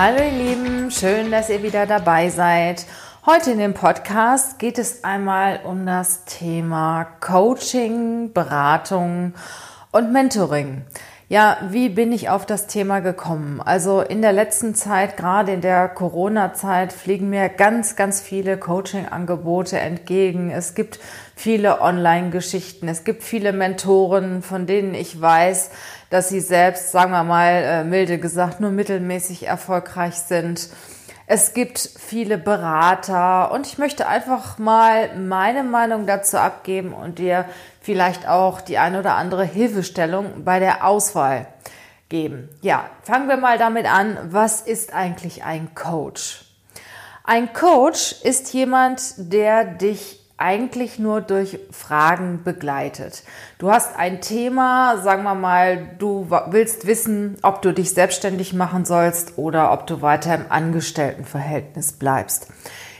Hallo ihr Lieben, schön, dass ihr wieder dabei seid. Heute in dem Podcast geht es einmal um das Thema Coaching, Beratung und Mentoring. Ja, wie bin ich auf das Thema gekommen? Also in der letzten Zeit, gerade in der Corona-Zeit, fliegen mir ganz, ganz viele Coaching-Angebote entgegen. Es gibt viele Online-Geschichten. Es gibt viele Mentoren, von denen ich weiß, dass sie selbst, sagen wir mal, äh, milde gesagt, nur mittelmäßig erfolgreich sind. Es gibt viele Berater und ich möchte einfach mal meine Meinung dazu abgeben und dir vielleicht auch die eine oder andere Hilfestellung bei der Auswahl geben. Ja, fangen wir mal damit an. Was ist eigentlich ein Coach? Ein Coach ist jemand, der dich eigentlich nur durch Fragen begleitet. Du hast ein Thema, sagen wir mal, du willst wissen, ob du dich selbstständig machen sollst oder ob du weiter im Angestelltenverhältnis bleibst.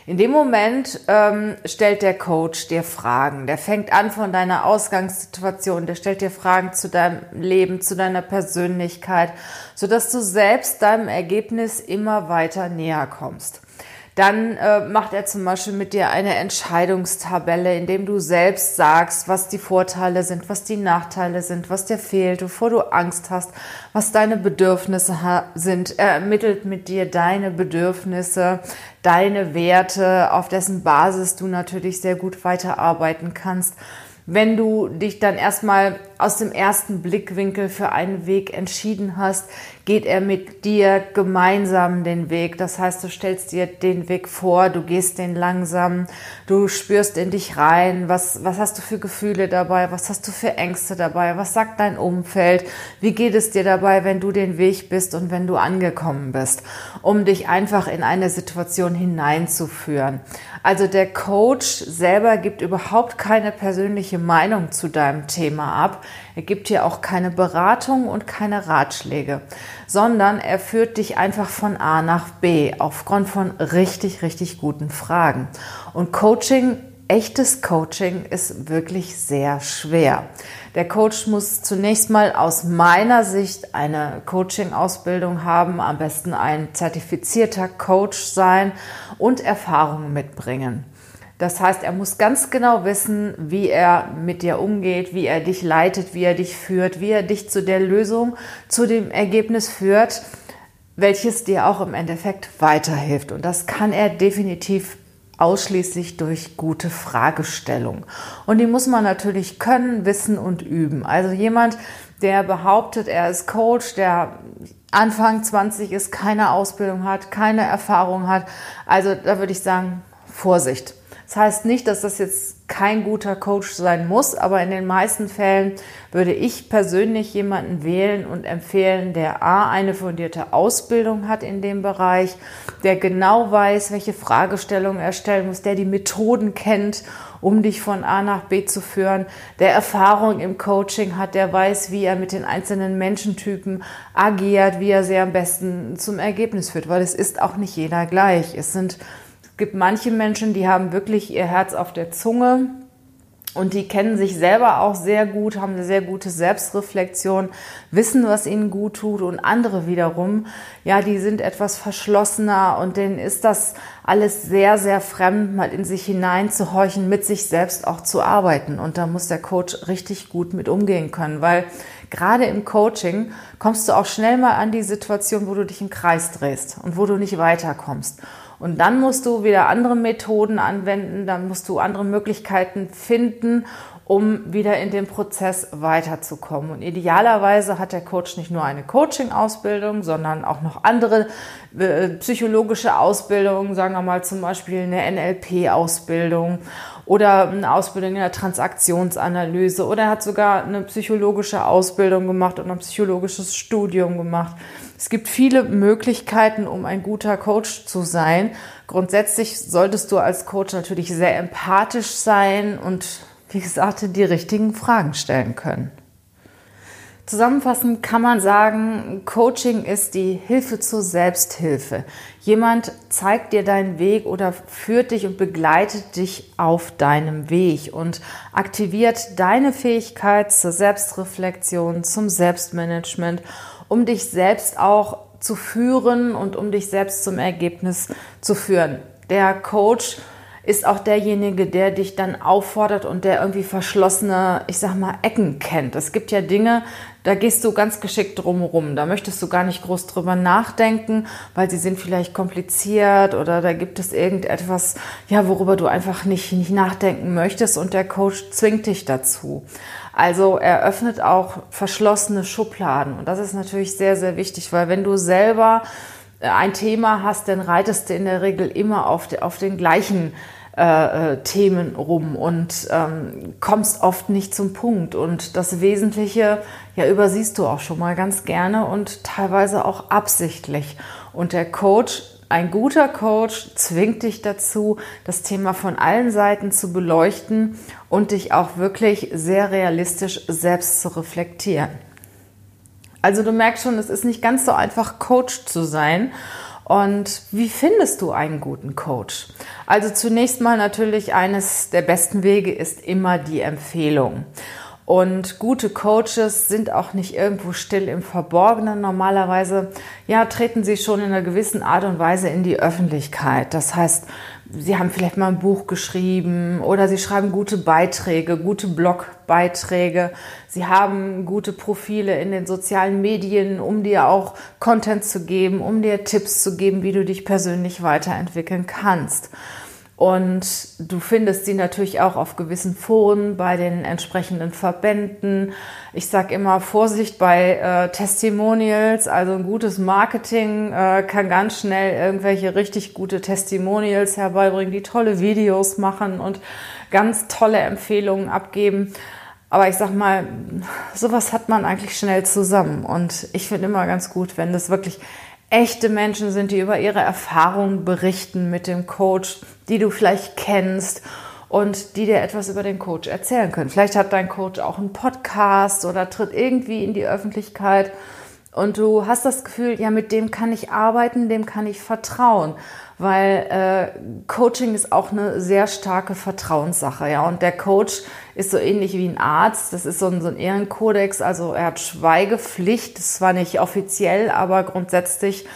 In dem Moment ähm, stellt der Coach dir Fragen. Der fängt an von deiner Ausgangssituation, der stellt dir Fragen zu deinem Leben, zu deiner Persönlichkeit, sodass du selbst deinem Ergebnis immer weiter näher kommst. Dann äh, macht er zum Beispiel mit dir eine Entscheidungstabelle, in dem du selbst sagst, was die Vorteile sind, was die Nachteile sind, was dir fehlt, bevor du Angst hast, was deine Bedürfnisse sind. Er ermittelt mit dir deine Bedürfnisse, deine Werte, auf dessen Basis du natürlich sehr gut weiterarbeiten kannst. Wenn du dich dann erstmal aus dem ersten Blickwinkel für einen Weg entschieden hast, geht er mit dir gemeinsam den Weg. Das heißt, du stellst dir den Weg vor, du gehst den langsam, du spürst in dich rein, was, was hast du für Gefühle dabei, was hast du für Ängste dabei, was sagt dein Umfeld, wie geht es dir dabei, wenn du den Weg bist und wenn du angekommen bist, um dich einfach in eine Situation hineinzuführen. Also der Coach selber gibt überhaupt keine persönliche Meinung zu deinem Thema ab. Er gibt dir auch keine Beratung und keine Ratschläge, sondern er führt dich einfach von A nach B aufgrund von richtig, richtig guten Fragen. Und Coaching echtes Coaching ist wirklich sehr schwer. Der Coach muss zunächst mal aus meiner Sicht eine Coaching-Ausbildung haben, am besten ein zertifizierter Coach sein und Erfahrungen mitbringen. Das heißt, er muss ganz genau wissen, wie er mit dir umgeht, wie er dich leitet, wie er dich führt, wie er dich zu der Lösung, zu dem Ergebnis führt, welches dir auch im Endeffekt weiterhilft. Und das kann er definitiv ausschließlich durch gute Fragestellung. Und die muss man natürlich können, wissen und üben. Also jemand, der behauptet, er ist Coach, der Anfang 20 ist, keine Ausbildung hat, keine Erfahrung hat. Also da würde ich sagen, Vorsicht. Das heißt nicht, dass das jetzt kein guter Coach sein muss, aber in den meisten Fällen würde ich persönlich jemanden wählen und empfehlen, der A, eine fundierte Ausbildung hat in dem Bereich, der genau weiß, welche Fragestellungen er stellen muss, der die Methoden kennt, um dich von A nach B zu führen, der Erfahrung im Coaching hat, der weiß, wie er mit den einzelnen Menschentypen agiert, wie er sie am besten zum Ergebnis führt, weil es ist auch nicht jeder gleich. Es sind gibt manche Menschen, die haben wirklich ihr Herz auf der Zunge und die kennen sich selber auch sehr gut, haben eine sehr gute Selbstreflexion, wissen, was ihnen gut tut und andere wiederum, ja, die sind etwas verschlossener und denen ist das alles sehr, sehr fremd, mal in sich hineinzuhorchen, mit sich selbst auch zu arbeiten. Und da muss der Coach richtig gut mit umgehen können, weil gerade im Coaching kommst du auch schnell mal an die Situation, wo du dich im Kreis drehst und wo du nicht weiterkommst. Und dann musst du wieder andere Methoden anwenden, dann musst du andere Möglichkeiten finden, um wieder in den Prozess weiterzukommen. Und idealerweise hat der Coach nicht nur eine Coaching-Ausbildung, sondern auch noch andere äh, psychologische Ausbildungen, sagen wir mal zum Beispiel eine NLP-Ausbildung oder eine Ausbildung in der Transaktionsanalyse oder er hat sogar eine psychologische Ausbildung gemacht und ein psychologisches Studium gemacht. Es gibt viele Möglichkeiten, um ein guter Coach zu sein. Grundsätzlich solltest du als Coach natürlich sehr empathisch sein und wie gesagt, die richtigen Fragen stellen können. Zusammenfassend kann man sagen, Coaching ist die Hilfe zur Selbsthilfe. Jemand zeigt dir deinen Weg oder führt dich und begleitet dich auf deinem Weg und aktiviert deine Fähigkeit zur Selbstreflexion, zum Selbstmanagement, um dich selbst auch zu führen und um dich selbst zum Ergebnis zu führen. Der Coach ist auch derjenige, der dich dann auffordert und der irgendwie verschlossene, ich sag mal, Ecken kennt. Es gibt ja Dinge, da gehst du ganz geschickt drumherum. Da möchtest du gar nicht groß drüber nachdenken, weil sie sind vielleicht kompliziert oder da gibt es irgendetwas, ja, worüber du einfach nicht, nicht nachdenken möchtest und der Coach zwingt dich dazu. Also er öffnet auch verschlossene Schubladen und das ist natürlich sehr, sehr wichtig, weil wenn du selber ein Thema hast, dann reitest du in der Regel immer auf, de, auf den gleichen äh, äh, Themen rum und ähm, kommst oft nicht zum Punkt. Und das Wesentliche, ja, übersiehst du auch schon mal ganz gerne und teilweise auch absichtlich. Und der Coach, ein guter Coach, zwingt dich dazu, das Thema von allen Seiten zu beleuchten und dich auch wirklich sehr realistisch selbst zu reflektieren. Also du merkst schon, es ist nicht ganz so einfach, Coach zu sein. Und wie findest du einen guten Coach? Also zunächst mal natürlich eines der besten Wege ist immer die Empfehlung. Und gute Coaches sind auch nicht irgendwo still im Verborgenen. Normalerweise, ja, treten sie schon in einer gewissen Art und Weise in die Öffentlichkeit. Das heißt, sie haben vielleicht mal ein Buch geschrieben oder sie schreiben gute Beiträge, gute Blogbeiträge. Sie haben gute Profile in den sozialen Medien, um dir auch Content zu geben, um dir Tipps zu geben, wie du dich persönlich weiterentwickeln kannst. Und du findest sie natürlich auch auf gewissen Foren bei den entsprechenden Verbänden. Ich sage immer Vorsicht bei äh, Testimonials. Also ein gutes Marketing äh, kann ganz schnell irgendwelche richtig gute Testimonials herbeibringen, die tolle Videos machen und ganz tolle Empfehlungen abgeben. Aber ich sag mal, sowas hat man eigentlich schnell zusammen. Und ich finde immer ganz gut, wenn das wirklich echte Menschen sind, die über ihre Erfahrungen berichten mit dem Coach, die du vielleicht kennst und die dir etwas über den Coach erzählen können. Vielleicht hat dein Coach auch einen Podcast oder tritt irgendwie in die Öffentlichkeit und du hast das Gefühl, ja, mit dem kann ich arbeiten, dem kann ich vertrauen, weil äh, Coaching ist auch eine sehr starke Vertrauenssache, ja. Und der Coach ist so ähnlich wie ein Arzt. Das ist so ein, so ein Ehrenkodex, also er hat Schweigepflicht. Das ist zwar nicht offiziell, aber grundsätzlich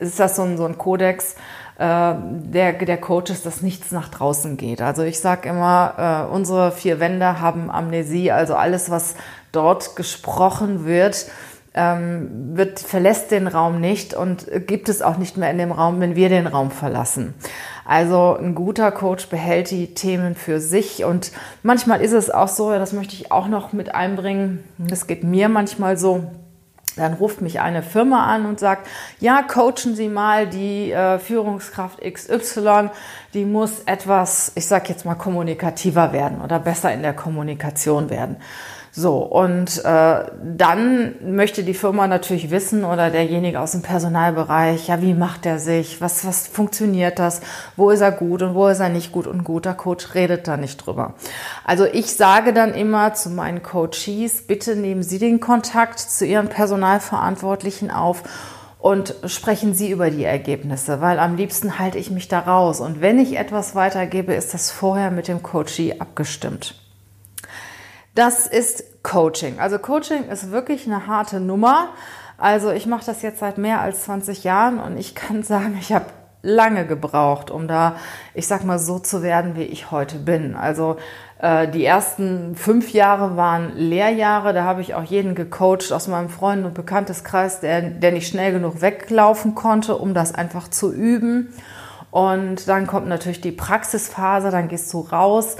ist das so ein, so ein Kodex äh, der, der Coaches, dass nichts nach draußen geht. Also ich sage immer, äh, unsere vier Wände haben Amnesie, also alles, was dort gesprochen wird, ähm, wird, verlässt den Raum nicht und gibt es auch nicht mehr in dem Raum, wenn wir den Raum verlassen. Also ein guter Coach behält die Themen für sich und manchmal ist es auch so, das möchte ich auch noch mit einbringen, das geht mir manchmal so, dann ruft mich eine Firma an und sagt, ja, coachen Sie mal die äh, Führungskraft XY, die muss etwas, ich sage jetzt mal, kommunikativer werden oder besser in der Kommunikation werden. So, und äh, dann möchte die Firma natürlich wissen oder derjenige aus dem Personalbereich, ja, wie macht er sich, was, was funktioniert das, wo ist er gut und wo ist er nicht gut und ein guter Coach redet da nicht drüber. Also ich sage dann immer zu meinen Coaches, bitte nehmen Sie den Kontakt zu Ihren Personalverantwortlichen auf und sprechen Sie über die Ergebnisse, weil am liebsten halte ich mich da raus. Und wenn ich etwas weitergebe, ist das vorher mit dem Coachee abgestimmt. Das ist Coaching. Also Coaching ist wirklich eine harte Nummer. Also ich mache das jetzt seit mehr als 20 Jahren und ich kann sagen, ich habe lange gebraucht, um da, ich sag mal, so zu werden, wie ich heute bin. Also äh, die ersten fünf Jahre waren Lehrjahre. Da habe ich auch jeden gecoacht aus meinem Freund- und Bekannteskreis, der, der nicht schnell genug weglaufen konnte, um das einfach zu üben. Und dann kommt natürlich die Praxisphase, dann gehst du raus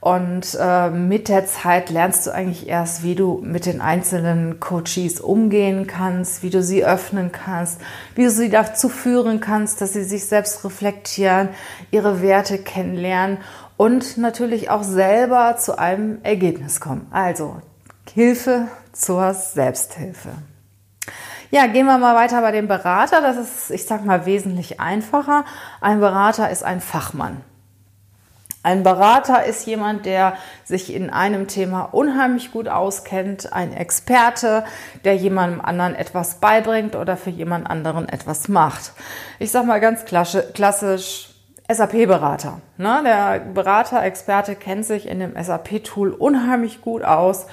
Und äh, mit der Zeit lernst du eigentlich erst, wie du mit den einzelnen Coaches umgehen kannst, wie du sie öffnen kannst, wie du sie dazu führen kannst, dass sie sich selbst reflektieren, ihre Werte kennenlernen und natürlich auch selber zu einem Ergebnis kommen. Also Hilfe zur Selbsthilfe. Ja, gehen wir mal weiter bei dem Berater. Das ist, ich sag mal, wesentlich einfacher. Ein Berater ist ein Fachmann. Ein Berater ist jemand, der sich in einem Thema unheimlich gut auskennt, ein Experte, der jemandem anderen etwas beibringt oder für jemand anderen etwas macht. Ich sage mal ganz klassisch SAP-Berater. Ne? Der Berater, Experte kennt sich in dem SAP-Tool unheimlich gut aus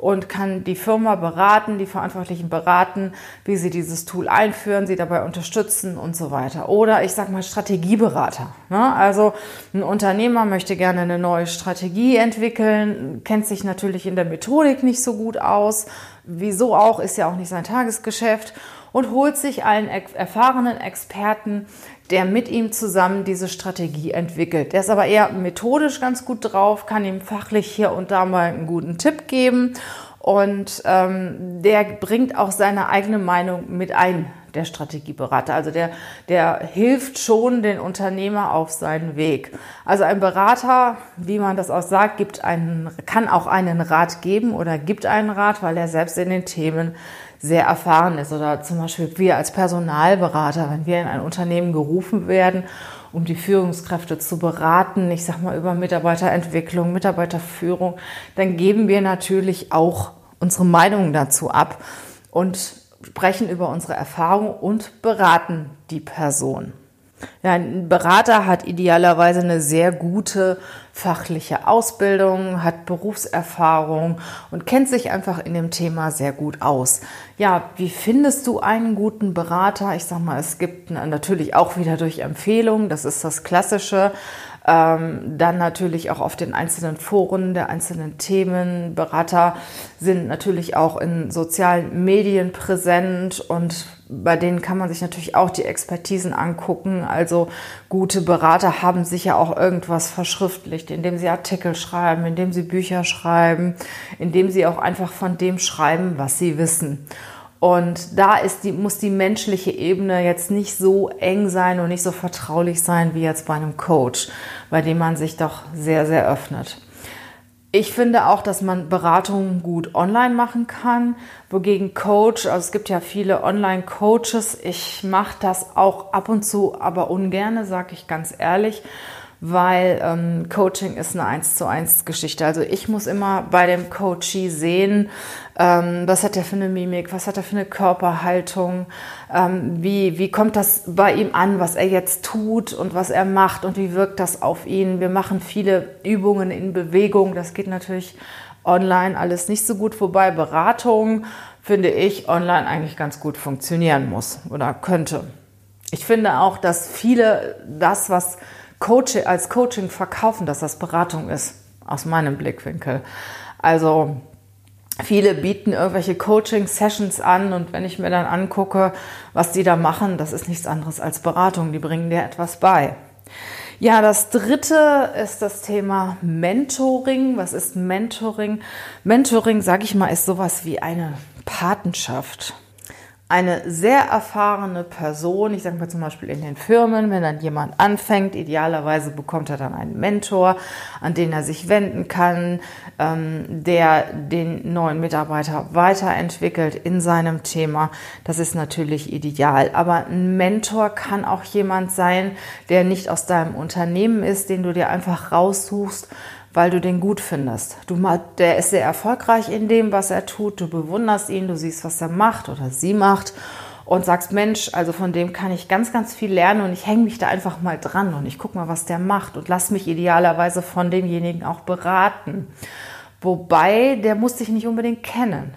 und kann die Firma beraten, die Verantwortlichen beraten, wie sie dieses Tool einführen, sie dabei unterstützen und so weiter. Oder ich sage mal Strategieberater. Ne? Also ein Unternehmer möchte gerne eine neue Strategie entwickeln, kennt sich natürlich in der Methodik nicht so gut aus. Wieso auch, ist ja auch nicht sein Tagesgeschäft und holt sich einen erfahrenen Experten, der mit ihm zusammen diese Strategie entwickelt. Der ist aber eher methodisch ganz gut drauf, kann ihm fachlich hier und da mal einen guten Tipp geben und ähm, der bringt auch seine eigene Meinung mit ein, der Strategieberater. Also der, der hilft schon den Unternehmer auf seinen Weg. Also ein Berater, wie man das auch sagt, gibt einen, kann auch einen Rat geben oder gibt einen Rat, weil er selbst in den Themen sehr erfahren ist. Oder zum Beispiel wir als Personalberater, wenn wir in ein Unternehmen gerufen werden, um die Führungskräfte zu beraten, ich sag mal über Mitarbeiterentwicklung, Mitarbeiterführung, dann geben wir natürlich auch unsere Meinungen dazu ab und sprechen über unsere Erfahrungen und beraten die Person. Ja, ein Berater hat idealerweise eine sehr gute fachliche Ausbildung, hat Berufserfahrung und kennt sich einfach in dem Thema sehr gut aus. Ja, wie findest du einen guten Berater? Ich sag mal, es gibt natürlich auch wieder durch Empfehlungen, das ist das Klassische. Ähm, dann natürlich auch auf den einzelnen Foren der einzelnen Themen. Berater sind natürlich auch in sozialen Medien präsent und bei denen kann man sich natürlich auch die Expertisen angucken. Also gute Berater haben sicher auch irgendwas verschriftlicht, indem sie Artikel schreiben, indem sie Bücher schreiben, indem sie auch einfach von dem schreiben, was sie wissen. Und da ist die, muss die menschliche Ebene jetzt nicht so eng sein und nicht so vertraulich sein wie jetzt bei einem Coach, bei dem man sich doch sehr, sehr öffnet. Ich finde auch, dass man Beratungen gut online machen kann, wogegen Coach, also es gibt ja viele Online-Coaches, ich mache das auch ab und zu, aber ungerne, sage ich ganz ehrlich, weil ähm, Coaching ist eine 1 zu 1 Geschichte. Also ich muss immer bei dem Coachee sehen, ähm, was hat er für eine Mimik, was hat er für eine Körperhaltung, ähm, wie, wie kommt das bei ihm an, was er jetzt tut und was er macht und wie wirkt das auf ihn. Wir machen viele Übungen in Bewegung, das geht natürlich online alles nicht so gut, wobei Beratung, finde ich, online eigentlich ganz gut funktionieren muss oder könnte. Ich finde auch, dass viele das, was Coach, als Coaching verkaufen, dass das Beratung ist, aus meinem Blickwinkel. Also viele bieten irgendwelche Coaching-Sessions an und wenn ich mir dann angucke, was die da machen, das ist nichts anderes als Beratung. Die bringen dir etwas bei. Ja, das dritte ist das Thema Mentoring. Was ist Mentoring? Mentoring, sage ich mal, ist sowas wie eine Patenschaft eine sehr erfahrene Person, ich sage mal zum Beispiel in den Firmen, wenn dann jemand anfängt, idealerweise bekommt er dann einen Mentor, an den er sich wenden kann, ähm, der den neuen Mitarbeiter weiterentwickelt in seinem Thema. Das ist natürlich ideal. Aber ein Mentor kann auch jemand sein, der nicht aus deinem Unternehmen ist, den du dir einfach raussuchst, weil du den gut findest. Du, der ist sehr erfolgreich in dem, was er tut. Du bewunderst ihn, du siehst, was er macht oder sie macht und sagst, Mensch, also von dem kann ich ganz, ganz viel lernen und ich hänge mich da einfach mal dran und ich gucke mal, was der macht und lass mich idealerweise von demjenigen auch beraten. Wobei, der muss dich nicht unbedingt kennen.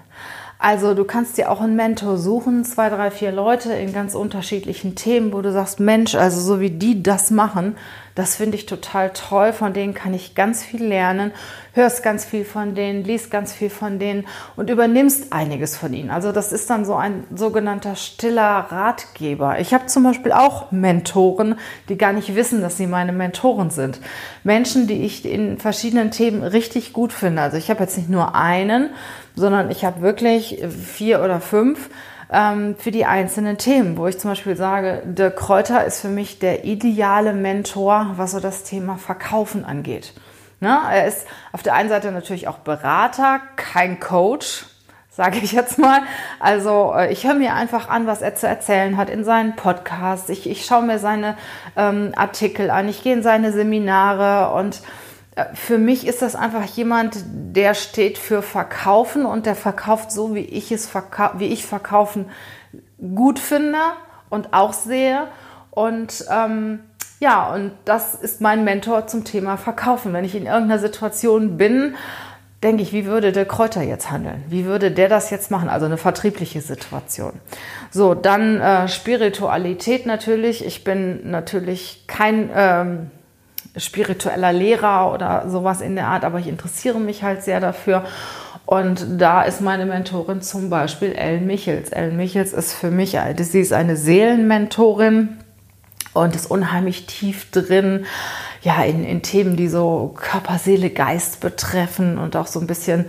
Also du kannst dir auch einen Mentor suchen, zwei, drei, vier Leute in ganz unterschiedlichen Themen, wo du sagst, Mensch, also so wie die das machen, das finde ich total toll. Von denen kann ich ganz viel lernen, hörst ganz viel von denen, liest ganz viel von denen und übernimmst einiges von ihnen. Also das ist dann so ein sogenannter stiller Ratgeber. Ich habe zum Beispiel auch Mentoren, die gar nicht wissen, dass sie meine Mentoren sind. Menschen, die ich in verschiedenen Themen richtig gut finde. Also ich habe jetzt nicht nur einen, sondern ich habe wirklich vier oder fünf ähm, für die einzelnen Themen, wo ich zum Beispiel sage, der Kräuter ist für mich der ideale Mentor, was so das Thema Verkaufen angeht. Ne? Er ist auf der einen Seite natürlich auch Berater, kein Coach, sage ich jetzt mal. Also äh, ich höre mir einfach an, was er zu erzählen hat in seinen Podcasts. Ich, ich schaue mir seine ähm, Artikel an, ich gehe in seine Seminare und für mich ist das einfach jemand, der steht für Verkaufen und der verkauft so, wie ich es verkau wie ich verkaufen gut finde und auch sehe. Und ähm, ja, und das ist mein Mentor zum Thema Verkaufen. Wenn ich in irgendeiner Situation bin, denke ich, wie würde der Kräuter jetzt handeln? Wie würde der das jetzt machen? Also eine vertriebliche Situation. So, dann äh, Spiritualität natürlich. Ich bin natürlich kein ähm, spiritueller Lehrer oder sowas in der Art, aber ich interessiere mich halt sehr dafür. Und da ist meine Mentorin zum Beispiel Ellen Michels. Ellen Michels ist für mich, sie ist eine Seelenmentorin und ist unheimlich tief drin, ja, in, in Themen, die so Körper, Seele, Geist betreffen und auch so ein bisschen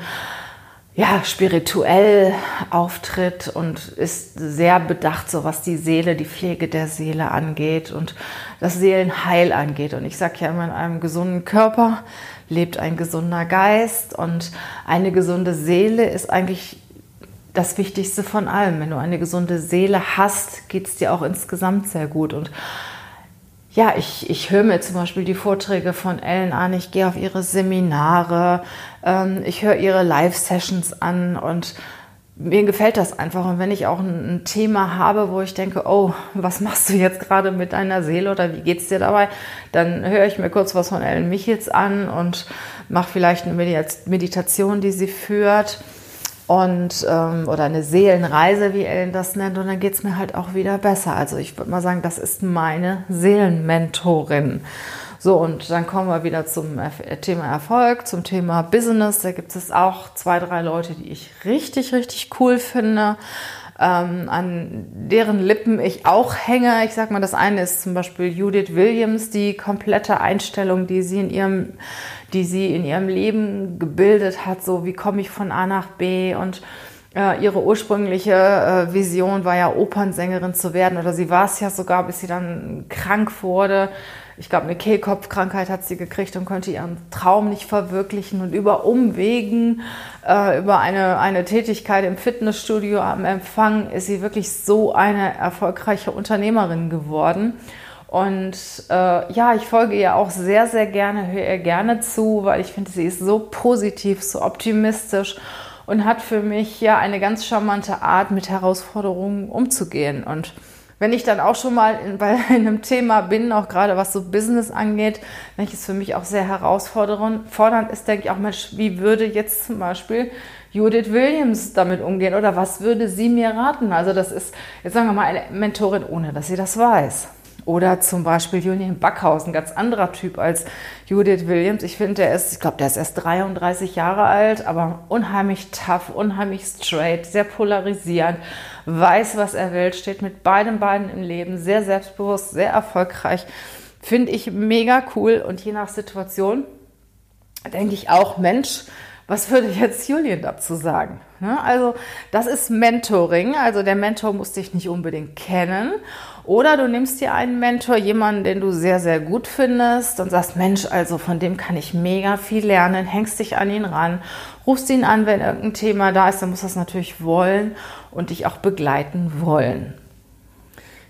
ja, spirituell auftritt und ist sehr bedacht, so was die Seele, die Pflege der Seele angeht und das Seelenheil angeht. Und ich sage ja immer, in einem gesunden Körper lebt ein gesunder Geist und eine gesunde Seele ist eigentlich das Wichtigste von allem. Wenn du eine gesunde Seele hast, geht es dir auch insgesamt sehr gut. Und ja, ich, ich höre mir zum Beispiel die Vorträge von Ellen an, ich gehe auf ihre Seminare, ähm, ich höre ihre Live-Sessions an und mir gefällt das einfach. Und wenn ich auch ein, ein, Thema habe, wo ich denke, oh, was machst du jetzt gerade mit deiner Seele oder wie geht's dir dabei, dann höre ich mir kurz was von Ellen Michels an und mache vielleicht eine Meditation, die sie führt und ähm, oder eine Seelenreise, wie Ellen das nennt, und dann geht es mir halt auch wieder besser. Also ich würde mal sagen, das ist meine Seelenmentorin. So, und dann kommen wir wieder zum Thema Erfolg, zum Thema Business. Da gibt es auch zwei, drei Leute, die ich richtig, richtig cool finde, ähm, an deren Lippen ich auch hänge. Ich sag mal, das eine ist zum Beispiel Judith Williams, die komplette Einstellung, die sie in ihrem die sie in ihrem Leben gebildet hat, so wie komme ich von A nach B und äh, ihre ursprüngliche äh, Vision war ja Opernsängerin zu werden oder sie war es ja sogar, bis sie dann krank wurde. Ich glaube, eine Kehlkopfkrankheit hat sie gekriegt und konnte ihren Traum nicht verwirklichen. Und über Umwegen, äh, über eine, eine Tätigkeit im Fitnessstudio am Empfang ist sie wirklich so eine erfolgreiche Unternehmerin geworden. Und äh, ja, ich folge ihr auch sehr, sehr gerne, höre ihr gerne zu, weil ich finde, sie ist so positiv, so optimistisch und hat für mich ja eine ganz charmante Art, mit Herausforderungen umzugehen. Und wenn ich dann auch schon mal in, bei einem Thema bin, auch gerade was so Business angeht, welches für mich auch sehr herausfordernd ist, denke ich auch, Mensch, wie würde jetzt zum Beispiel Judith Williams damit umgehen oder was würde sie mir raten? Also das ist, jetzt sagen wir mal, eine Mentorin, ohne dass sie das weiß. Oder zum Beispiel Julian Backhaus, ein ganz anderer Typ als Judith Williams. Ich finde, der ist, ich glaube, der ist erst 33 Jahre alt, aber unheimlich tough, unheimlich straight, sehr polarisierend, weiß, was er will, steht mit beiden Beinen im Leben, sehr selbstbewusst, sehr erfolgreich. Finde ich mega cool und je nach Situation denke ich auch, Mensch, was würde jetzt Julian dazu sagen? Also das ist Mentoring. Also der Mentor muss dich nicht unbedingt kennen. Oder du nimmst dir einen Mentor, jemanden, den du sehr, sehr gut findest und sagst, Mensch, also von dem kann ich mega viel lernen, hängst dich an ihn ran, rufst ihn an, wenn irgendein Thema da ist, dann muss das natürlich wollen und dich auch begleiten wollen.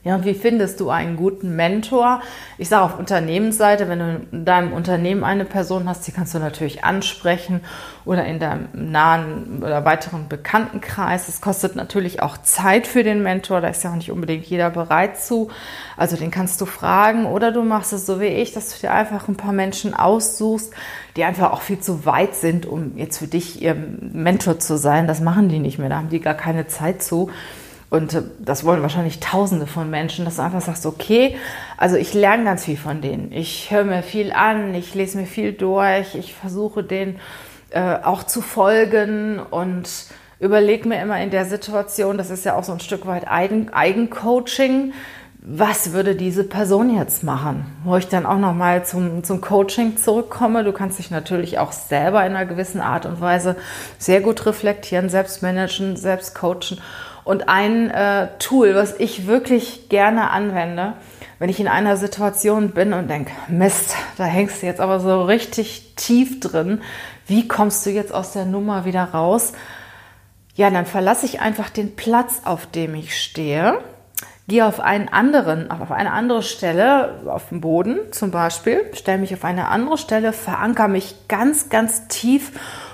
Ja, und wie findest du einen guten Mentor? Ich sage auf Unternehmensseite, wenn du in deinem Unternehmen eine Person hast, die kannst du natürlich ansprechen oder in deinem nahen oder weiteren Bekanntenkreis. Es kostet natürlich auch Zeit für den Mentor, da ist ja auch nicht unbedingt jeder bereit zu. Also den kannst du fragen oder du machst es so wie ich, dass du dir einfach ein paar Menschen aussuchst, die einfach auch viel zu weit sind, um jetzt für dich ihr Mentor zu sein. Das machen die nicht mehr, da haben die gar keine Zeit zu. Und äh, das wollen wahrscheinlich Tausende von Menschen, dass du einfach sagst, okay, also ich lerne ganz viel von denen. Ich höre mir viel an, ich lese mir viel durch, ich versuche denen äh, auch zu folgen und überlege mir immer in der Situation, das ist ja auch so ein Stück weit Eigen Eigencoaching, was würde diese Person jetzt machen? Wo ich dann auch nochmal zum, zum Coaching zurückkomme. Du kannst dich natürlich auch selber in einer gewissen Art und Weise sehr gut reflektieren, selbst managen, selbst coachen. Und ein äh, Tool, was ich wirklich gerne anwende, wenn ich in einer Situation bin und denke, Mist, da hängst du jetzt aber so richtig tief drin, wie kommst du jetzt aus der Nummer wieder raus? Ja, dann verlasse ich einfach den Platz, auf dem ich stehe, gehe auf einen anderen, auf eine andere Stelle, auf dem Boden zum Beispiel, stelle mich auf eine andere Stelle, verankere mich ganz, ganz tief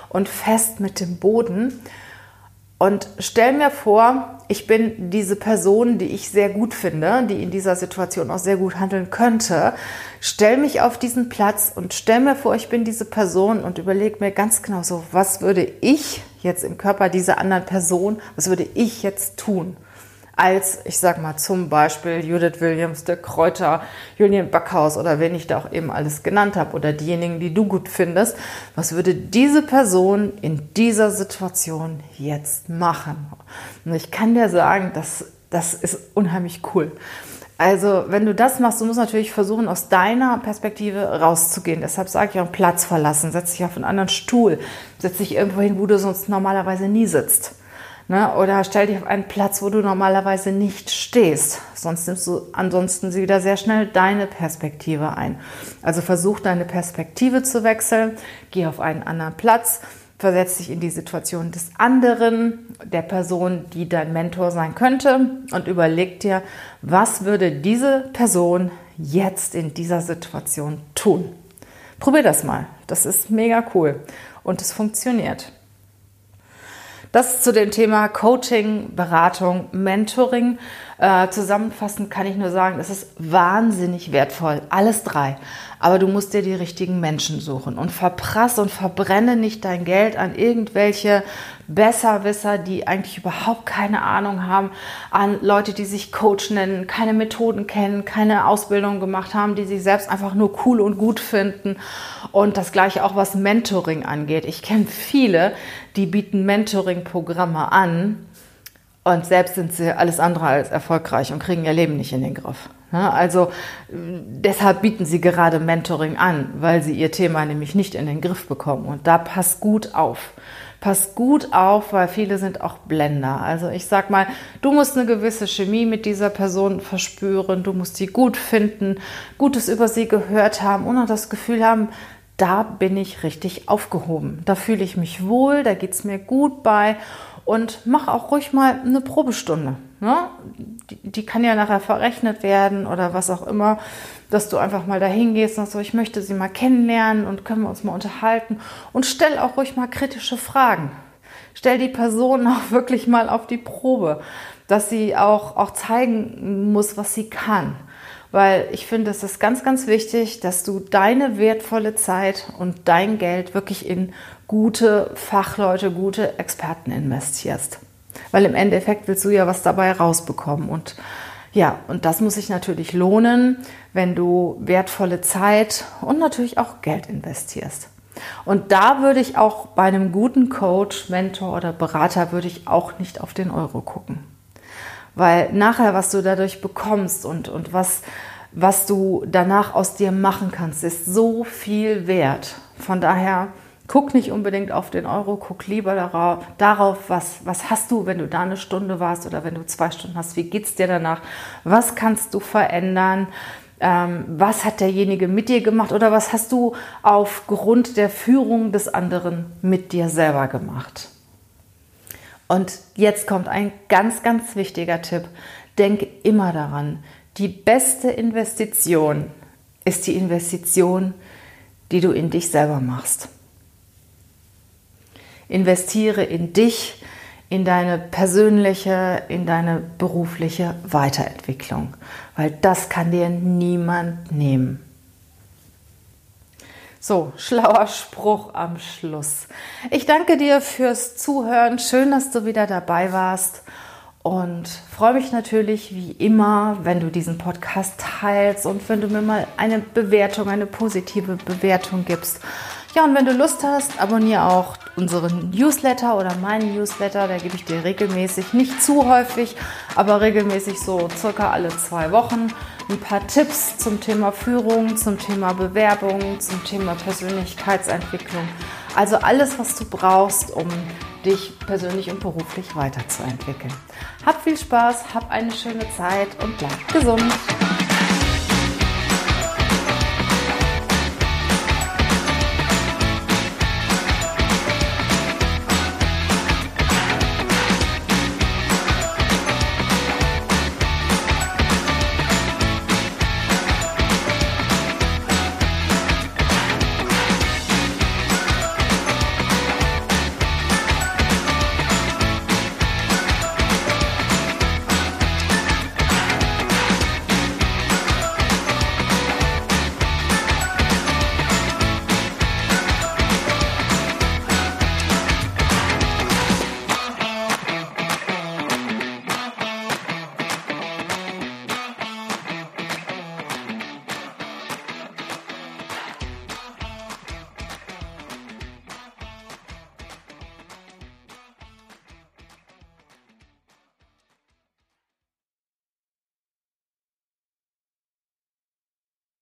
und fest mit dem Boden und stell mir vor, ich bin diese Person, die ich sehr gut finde, die in dieser Situation auch sehr gut handeln könnte. Stell mich auf diesen Platz und stell mir vor, ich bin diese Person und überleg mir ganz genau so, was würde ich jetzt im Körper dieser anderen Person, was würde ich jetzt tun? Als, ich sag mal, zum Beispiel Judith Williams, der Kräuter, Julian Backhaus oder wen ich da auch eben alles genannt habe oder diejenigen, die du gut findest. Was würde diese Person in dieser Situation jetzt machen? Und ich kann dir sagen, das, das ist unheimlich cool. Also, wenn du das machst, du musst natürlich versuchen, aus deiner Perspektive rauszugehen. Deshalb sage ich auch Platz verlassen, setz dich auf einen anderen Stuhl, setz dich irgendwo hin, wo du sonst normalerweise nie sitzt. Ne? Oder stell dich auf einen Platz, wo du normalerweise nicht stehst. Sonst nimmst du ansonsten wieder sehr schnell deine Perspektive ein. Also versuch deine Perspektive zu wechseln, geh auf einen anderen Platz, versetz dich in die Situation des anderen, der Person, die dein Mentor sein könnte und überleg dir, was würde diese Person jetzt in dieser Situation tun. Probier das mal. Das ist mega cool und es funktioniert. Das zu dem Thema Coaching, Beratung, Mentoring. Äh, zusammenfassend kann ich nur sagen, es ist wahnsinnig wertvoll, alles drei. Aber du musst dir die richtigen Menschen suchen und verprasse und verbrenne nicht dein Geld an irgendwelche Besserwisser, die eigentlich überhaupt keine Ahnung haben, an Leute, die sich Coach nennen, keine Methoden kennen, keine Ausbildung gemacht haben, die sich selbst einfach nur cool und gut finden. Und das gleiche auch was Mentoring angeht. Ich kenne viele, die bieten Mentoring-Programme an und selbst sind sie alles andere als erfolgreich und kriegen ihr Leben nicht in den Griff. Also deshalb bieten sie gerade Mentoring an, weil sie ihr Thema nämlich nicht in den Griff bekommen. Und da passt gut auf. Pass gut auf, weil viele sind auch Blender. Also ich sag mal, du musst eine gewisse Chemie mit dieser Person verspüren, du musst sie gut finden, Gutes über sie gehört haben und auch das Gefühl haben, da bin ich richtig aufgehoben. Da fühle ich mich wohl, da geht es mir gut bei und mach auch ruhig mal eine Probestunde. Ne? Die, die, kann ja nachher verrechnet werden oder was auch immer, dass du einfach mal dahin gehst und so, ich möchte sie mal kennenlernen und können wir uns mal unterhalten und stell auch ruhig mal kritische Fragen. Stell die Person auch wirklich mal auf die Probe, dass sie auch, auch zeigen muss, was sie kann weil ich finde, es ist ganz, ganz wichtig, dass du deine wertvolle Zeit und dein Geld wirklich in gute Fachleute, gute Experten investierst. Weil im Endeffekt willst du ja was dabei rausbekommen. Und ja, und das muss sich natürlich lohnen, wenn du wertvolle Zeit und natürlich auch Geld investierst. Und da würde ich auch bei einem guten Coach, Mentor oder Berater würde ich auch nicht auf den Euro gucken. Weil nachher, was du dadurch bekommst und, und was, was du danach aus dir machen kannst, ist so viel wert. Von daher guck nicht unbedingt auf den Euro, guck lieber darauf, darauf was, was hast du, wenn du da eine Stunde warst oder wenn du zwei Stunden hast, wie geht es dir danach, was kannst du verändern, ähm, was hat derjenige mit dir gemacht oder was hast du aufgrund der Führung des anderen mit dir selber gemacht. Und jetzt kommt ein ganz, ganz wichtiger Tipp. Denk immer daran, die beste Investition ist die Investition, die du in dich selber machst. Investiere in dich, in deine persönliche, in deine berufliche Weiterentwicklung, weil das kann dir niemand nehmen. So, schlauer Spruch am Schluss. Ich danke dir fürs Zuhören. Schön, dass du wieder dabei warst. Und freue mich natürlich wie immer, wenn du diesen Podcast teilst und wenn du mir mal eine Bewertung, eine positive Bewertung gibst. Ja, und wenn du Lust hast, abonniere auch unseren Newsletter oder meinen Newsletter. Da gebe ich dir regelmäßig, nicht zu häufig, aber regelmäßig so circa alle zwei Wochen ein paar Tipps zum Thema Führung, zum Thema Bewerbung, zum Thema Persönlichkeitsentwicklung. Also alles, was du brauchst, um dich persönlich und beruflich weiterzuentwickeln. Hab viel Spaß, hab eine schöne Zeit und bleib gesund.